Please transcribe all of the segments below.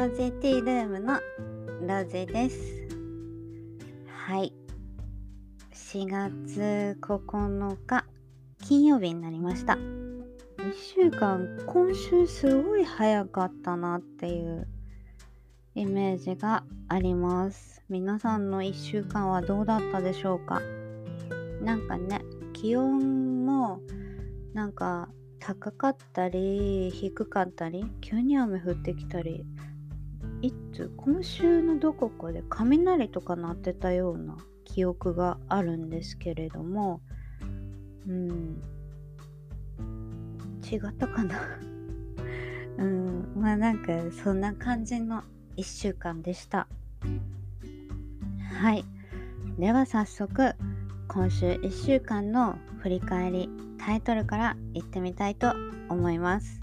ロゼティールームのロゼです。はい。4月9日金曜日になりました。1週間今週すごい早かったなっていうイメージがあります。皆さんの1週間はどうだったでしょうか？なんかね気温もなんか高かったり低かったり急に雨降ってきたりいつ今週のどこかで雷とか鳴ってたような記憶があるんですけれどもうん違ったかな？うんまあなんかそんな感じの1週間でした。はい。では早速今週1週間の振り返りタイトルからいってみたいと思います。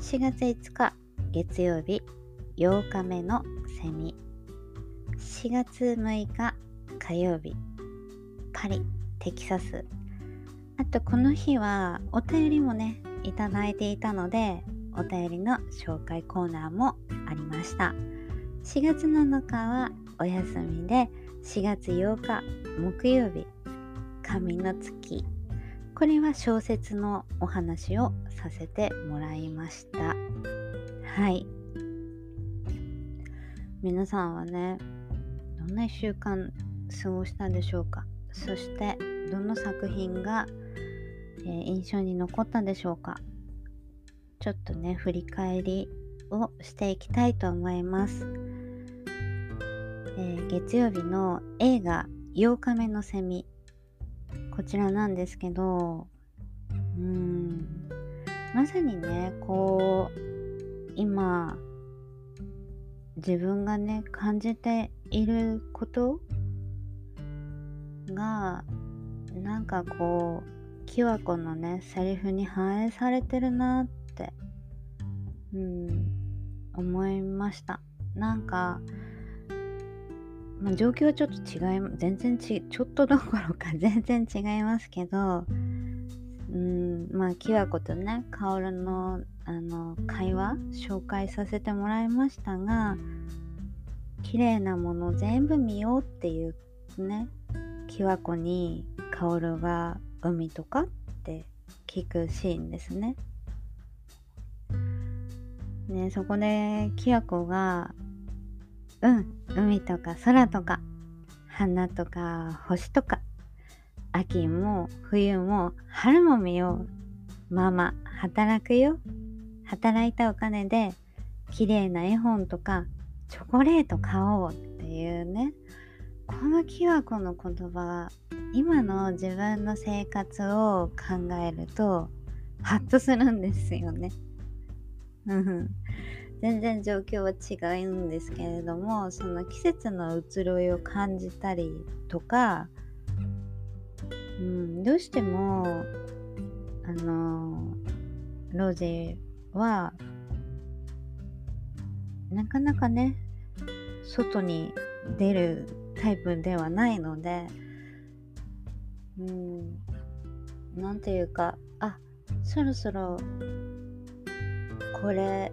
4月5日月曜日。8日目のセミ。4月6日火曜日。パリテキサス。あとこの日はお便りもねいただいていたのでお便りの紹介コーナーもありました。4月7日はお休みで4月8日木曜日。神の月。これは小説のお話をさせてもらいました。はい。皆さんはねどんな1週間過ごしたでしょうか？そしてどの作品が、えー、印象に残ったでしょうか？ちょっとね振り返りをしていきたいと思います、えー、月曜日の映画8日目のセミこちらなんですけどうん。まさにねこう今自分がね感じていることがなんかこうキワコのねセリフに反映されてるなってうん思いました。なんかまあ、状況はちょっと違い全然ちちょっとどころか 全然違いますけどうんまあキワコとねカオルのあの会話紹介させてもらいましたが綺麗なもの全部見ようっていうねキワコにカオルが海とかって聞くシーンですね。ねそこでキワコがうん海とか空とか花とか星とか秋も冬も春も見ようママ働くよ働いたお金で綺麗な絵本とかチョコレート買おうっていうねこのキワコの言葉今の自分の生活を考えるとハッとするんですよね。全然状況は違うんですけれどもその季節の移ろいを感じたりとか、うん、どうしてもあのロジはなかなかね外に出るタイプではないのでうんなんていうかあそろそろこれ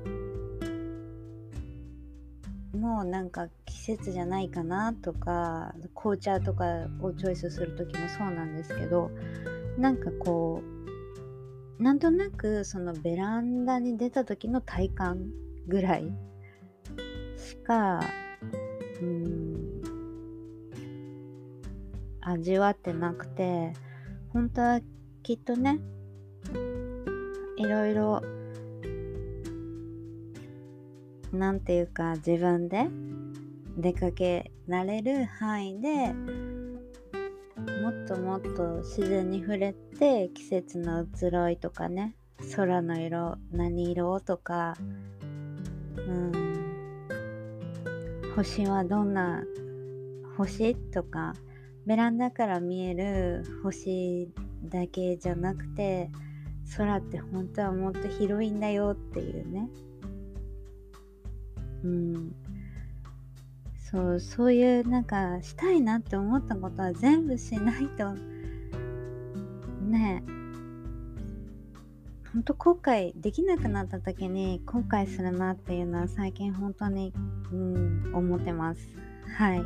もうなんか季節じゃないかなとか紅茶とかをチョイスする時もそうなんですけどなんかこうなんとなくそのベランダに出た時の体感ぐらいしかうん味わってなくて本当はきっとねいろいろなんていうか自分で出かけられる範囲でっともっと自然に触れて季節の移ろいとかね空の色何色とかうん星はどんな星とかベランダから見える星だけじゃなくて空って本当はもっと広いんだよっていうね。うん。そうそういうなんかしたいなって思ったことは全部しないと。ね本当後悔できなくなった時に後悔するなっていうのは最近本当に、うん、思ってます。はい。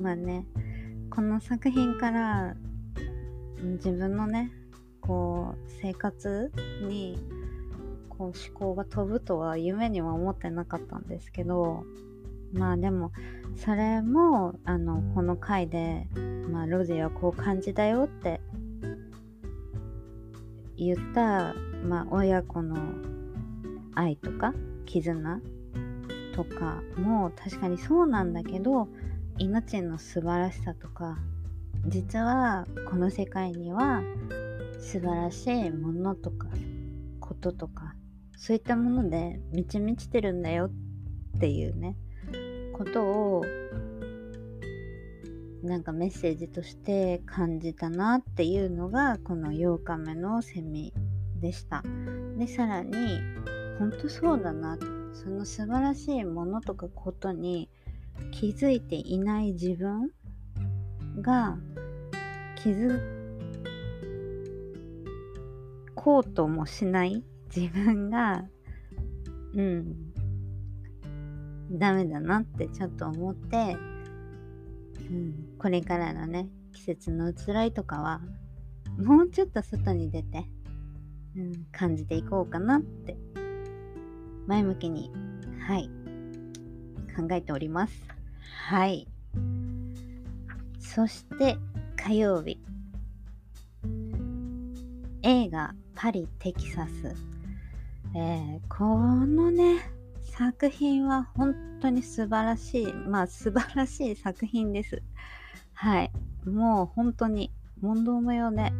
まあね。この作品から自分のねこう生活にこう思考が飛ぶとは夢には思ってなかったんですけどまあでもそれもあのこの回で、まあ、ロジはこう感じたよって言った、まあ、親子の愛とか絆とかも確かにそうなんだけど命の素晴らしさとか実はこの世界には素晴らしいものとかこととかそういったもので満ち満ちてるんだよっていうねことをなんかメッセージとして感じたなっていうのがこの8日目のセミでした。でさらに本当そうだなその素晴らしいものとかことに気づいていない自分が気づこうともしない自分がうんダメだなってちょっと思ってうん、これからのね季節の移ろいとかはもうちょっと外に出て、うん、感じていこうかなって前向きにはい考えております。はい。そして火曜日。映画パリ・テキサス、えー、このね作品は本当に素晴らしい、まあ素晴らしい作品です。はい。もう本当に問答無用で、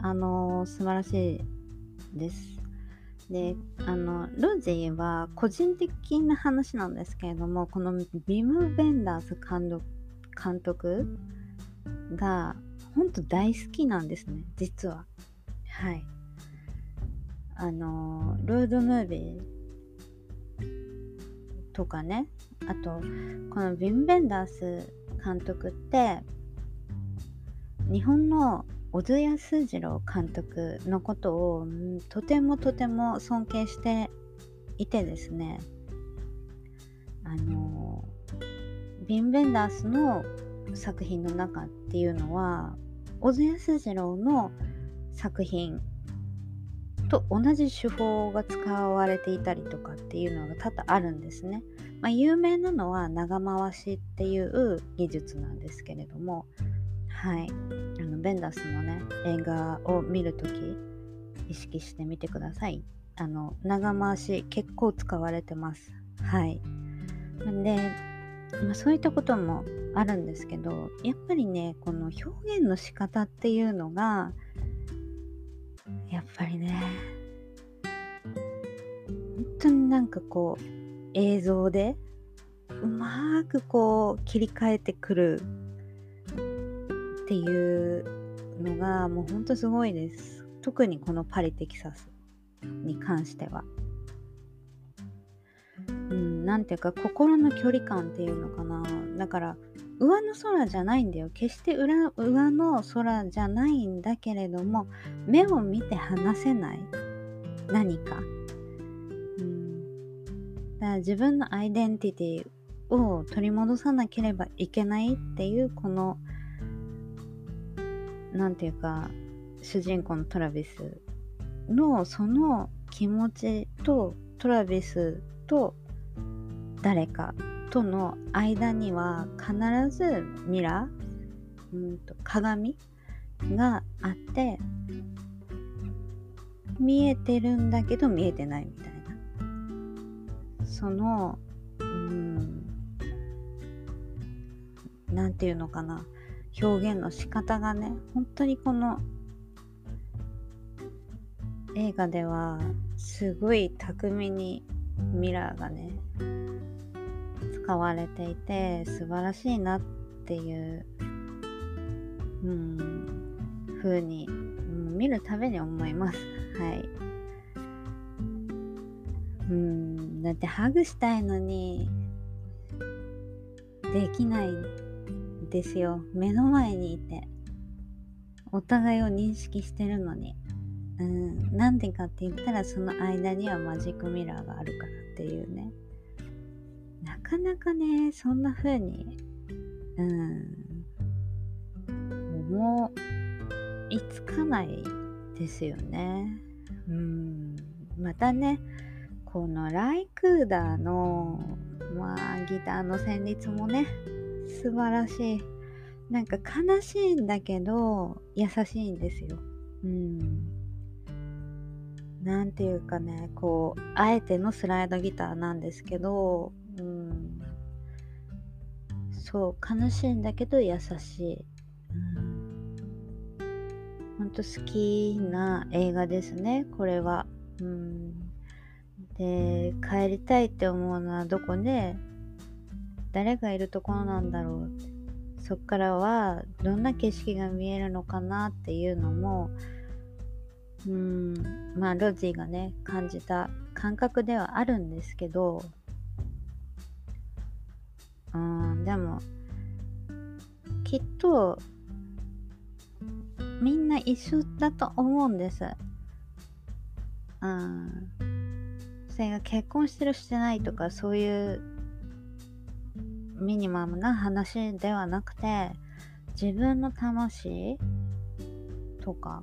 あのー、素晴らしいです。で、あの、ロジーは個人的な話なんですけれども、このビム・ベンダース監督が本当大好きなんですね、実は。はい。あの、ロードムービーとかね。あとこのヴィン・ベンダース監督って日本の小津安二郎監督のことを、とてもとても尊敬していてですね。あのヴィン・ベンダースの作品の中っていうのは小津安二郎の作品と同じ手法が使われていたりとかっていうのが多々あるんですね。まあ、有名なのは長回しっていう技術なんですけれども、はい、あのベンダスのね映画を見るとき意識してみてください。あの長回し結構使われてます。はい。で、まあ、そういったこともあるんですけどやっぱりねこの表現の仕方っていうのがやっぱりね。本当になんかこう映像でうまくこう切り替えてくるっていうのがもうほんとすごいです。特にこのパリテキサスに関しては。うんなんていうか心の距離感っていうのかな。だから上の空じゃないんだよ。決して裏上の空じゃないんだけれども目を見て離せない。何か、うん、だから自分のアイデンティティを取り戻さなければいけないっていうこの何て言うか主人公のトラビスのその気持ちとトラビスと誰かとの間には必ずミラー、うんと鏡があって見えてるんだけど見えてないみたいな。そのうんなんていうのかな。表現の仕方がね本当にこの映画ではすごい巧みにミラーがね使われていて素晴らしいなっていううん風に、うん、見るたびに思います。はい。うんだってハグしたいのにできないんですよ。目の前にいて。お互いを認識してるのに。うん、なんでかって言ったらその間にはマジックミラーがあるからっていうね。なかなかねそんな風にうん思いつかないですよね。うんまたねこのライクーダーのまあギターの旋律もね素晴らしい。なんか悲しいんだけど優しいんですよ。うん。なんていうかねこうあえてのスライドギターなんですけど、そう悲しいんだけど優しい、うん、ほんと好きな映画ですねこれは、うん、で帰りたいって思うのはどこで誰がいるところなんだろうそっからはどんな景色が見えるのかなっていうのもうん。まあロジーがね感じた感覚ではあるんですけどうん。でもきっとみんな一緒だと思うんです。うん。それが結婚してるしてないとかそういうミニマムな話ではなくて自分の魂とか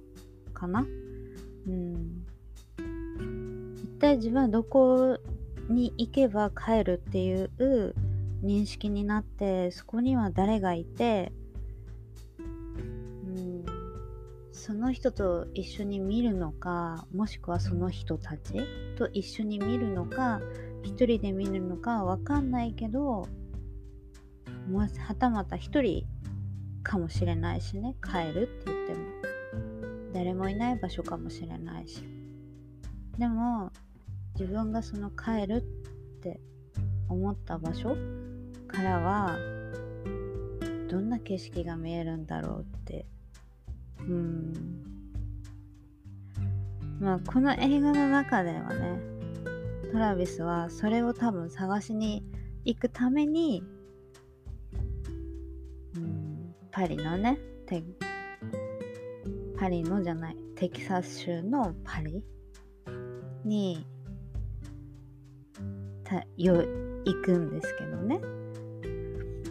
かな？うん。一体自分はどこに行けば帰るっていう認識になってそこには誰がいて、うん、その人と一緒に見るのかもしくはその人たちと一緒に見るのか一人で見るのかわかんないけどもはたまた一人かもしれないしね帰るって言っても。誰もいない場所かもしれないし。でも自分がその帰るって思った場所からはどんな景色が見えるんだろうって。うん。まあこの映画の中ではねトラビスはそれを多分探しに行くために、うん、パリのねてパリのじゃないテキサス州のパリにたよ行くんですけどね。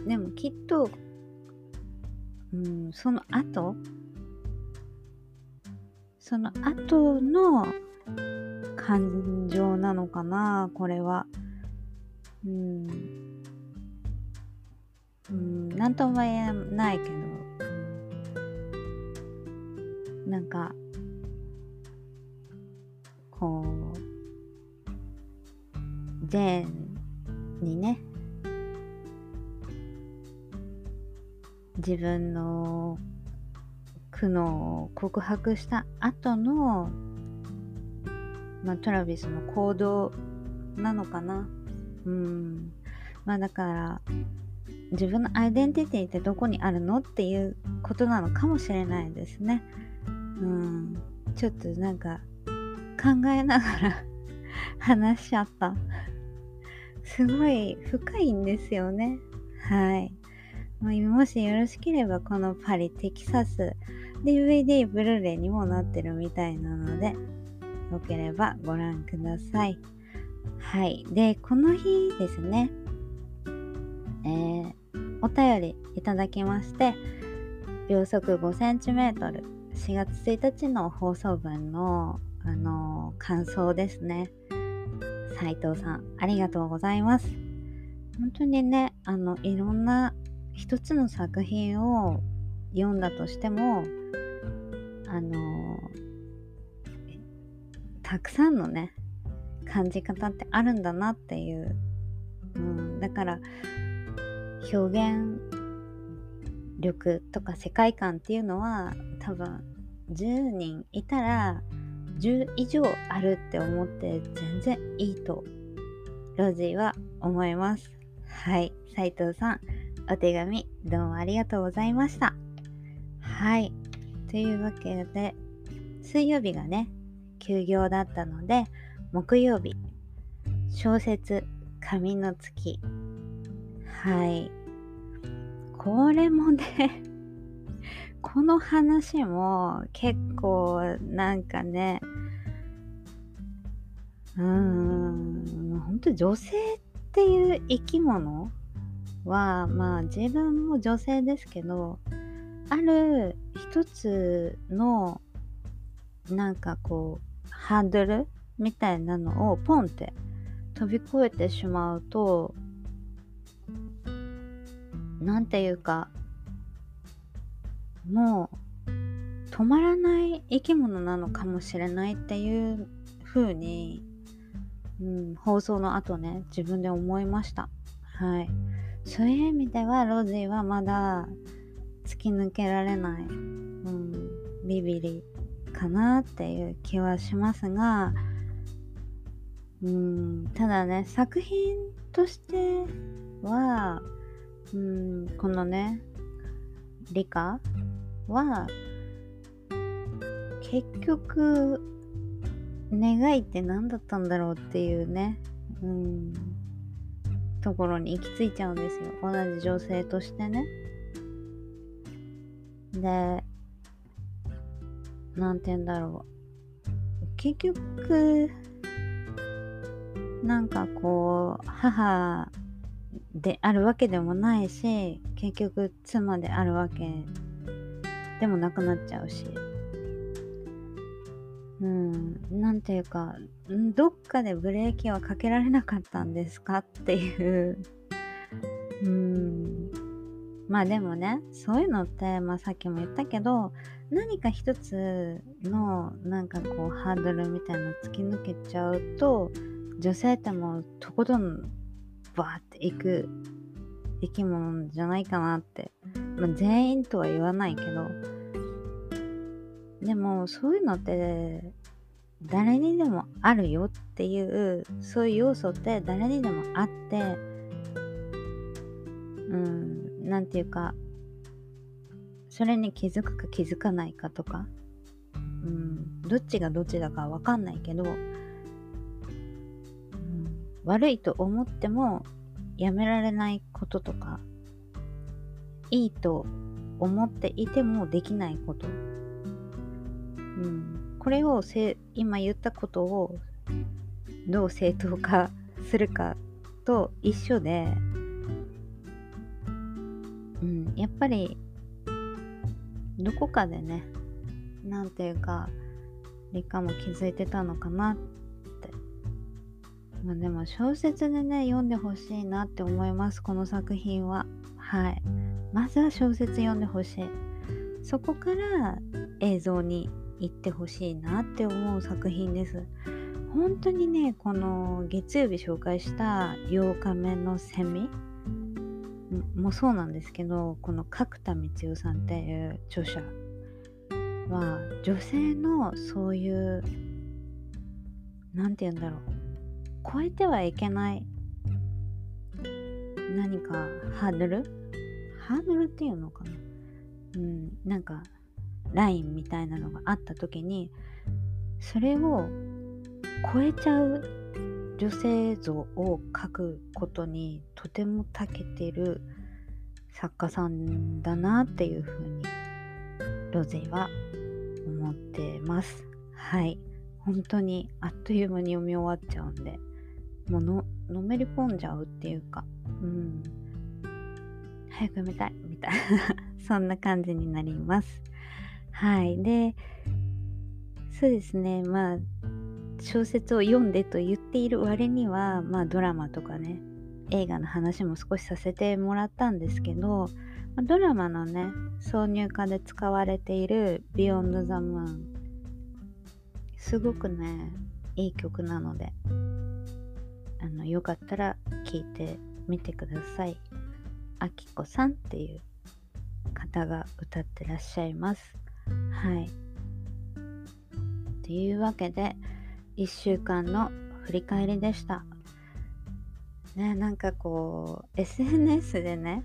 でもきっと、うん、その後その後の感情なのかなこれは。うん。うん何とも言えないけど。なんかこうジェーンにね自分の苦悩を告白した後の、まあ、トラビスの行動なのかなうんまあだから自分のアイデンティティってどこにあるのっていうことなのかもしれないですね。うん、ちょっとなんか考えながら 話しちゃった。すごい深いんですよね。はい。もしよろしければこのパリ、テキサス、DVD、ブルーレイにもなってるみたいなので、よければご覧ください。はい。で、この日ですね、えー、お便りいただきまして、秒速 5cm 4月1日の放送分の、あのー、感想ですね。斉藤さん、ありがとうございます。本当にね、あの、いろんな一つの作品を読んだとしても、あの、たくさんのね、感じ方ってあるんだなっていう。うん、だから、表現力とか世界観っていうのは多分10人いたら10以上あるって思って全然いいとロジーは思います。はい、斉藤さん、お手紙どうもありがとうございました。はい、というわけで、水曜日がね、休業だったので、木曜日、小説、紙の月。はい。これもねこの話も結構なんかねうーん本当女性っていう生き物はまあ自分も女性ですけどある一つのなんかこうハードルみたいなのをポンって飛び越えてしまうとなんていうかもう止まらない生き物なのかもしれないっていう風に、うん、放送の後ね自分で思いました。はい。そういう意味ではロジーはまだ突き抜けられない、うん、ビビリかなっていう気はしますがうんただね作品としてはうんこのね理科は結局願いって何だったんだろうっていうねうんところに行き着いちゃうんですよ。同じ女性としてね。で何て言うんだろう。結局なんかこう母であるわけでもないし結局妻であるわけでもなくなっちゃうし。うんなんていうかどっかでブレーキはかけられなかったんですかっていう。うん。まあでもねそういうのって、まあ、さっきも言ったけど何か一つのなんかこうハードルみたいなの突き抜けちゃうと女性ってもうとことんバーっていく生き物じゃないかなって、まあ、全員とは言わないけどでもそういうのって誰にでもあるよっていうそういう要素って誰にでもあってうんなんていうかそれに気づくか気づかないかとかうんどっちがどっちだかわかんないけどうん悪いと思ってもやめられないこととかいいと思っていてもできないこと、うん、これをせ今言ったことをどう正当化するかと一緒で、うん、やっぱりどこかでねなんていうか理科も気づいてたのかなまあでも小説でね読んでほしいなって思いますこの作品は。はい。まずは小説読んでほしい。そこから映像に行ってほしいなって思う作品です。本当にねこの月曜日紹介した8日目のセミもそうなんですけどこの角田光代さんっていう著者は女性のそういう何て言うんだろう。超えてはいけない。何かハードル？ハードルっていうのかな？うんなんかラインみたいなのがあった時にそれを超えちゃう女性像を描くことにとても長けてる作家さんだなっていうふうにロゼは思ってます。はい。本当にあっという間に読み終わっちゃうんで。もうののめり込んじゃうっていうか、うん、早く読みたいみたいな そんな感じになります。はい。で、そうですね、まあ、小説を読んでと言っている割には、まあ、ドラマとかね、映画の話も少しさせてもらったんですけど、ま、ドラマのね、挿入歌で使われている Beyond the Moon、すごくね、いい曲なので、あのよかったら聞いてみてください。あきこさんっていう方が歌ってらっしゃいます。はい。というわけで1週間の振り返りでした。ね、なんかこう SNS でね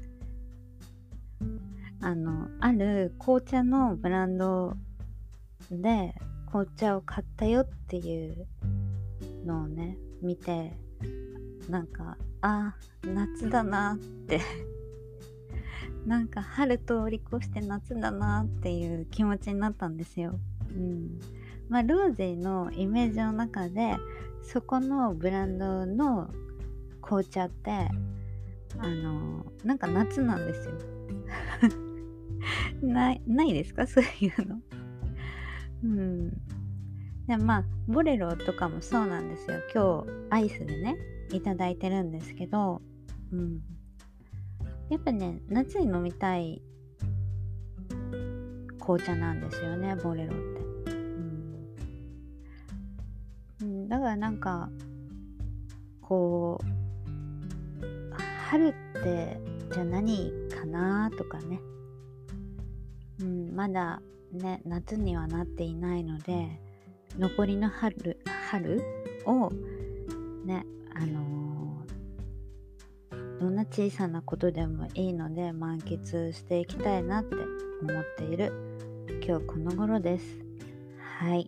あのある紅茶のブランドで紅茶を買ったよっていうのをね見てなんかあ夏だなって なんか春通り越して夏だなっていう気持ちになったんですよ。うんまあ、ローゼのイメージの中でそこのブランドの紅茶ってあのなんか夏なんですよ。ないないですか？そういうの。うん。でまあボレロとかもそうなんですよ。今日アイスでねいただいてるんですけど、うん。やっぱね夏に飲みたい紅茶なんですよねボレロって。うん、だからなんかこう春ってじゃあ何かなとかねうん、まだね夏にはなっていないので残りの春春をねあの、どんな小さなことでもいいので満喫していきたいなって思っている今日この頃です。はい。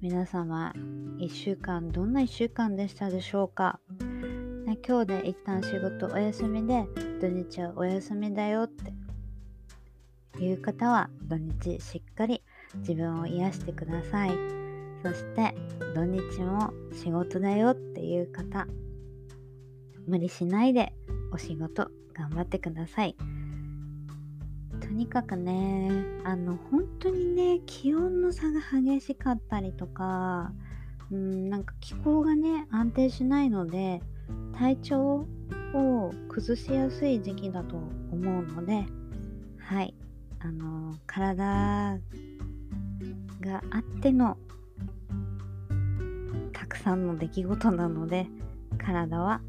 皆様1週間どんな1週間でしたでしょうか、ね、今日で一旦仕事お休みで土日はお休みだよって。いう方は土日しっかり自分を癒してください。そして土日も仕事だよっていう方無理しないでお仕事頑張ってください。とにかくねあの本当にね気温の差が激しかったりとかうんなんか気候がね安定しないので体調を崩しやすい時期だと思うのではい。あの体があってのくさんの出来事なので体は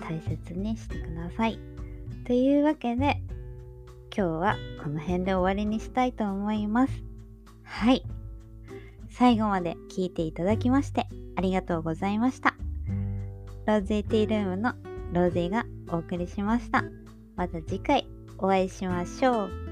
大切にしてください。というわけで今日はこの辺で終わりにしたいと思います。はい。最後まで聞いていただきましてありがとうございました。ローゼーティールームのローゼーがお送りしました。また次回お会いしましょう。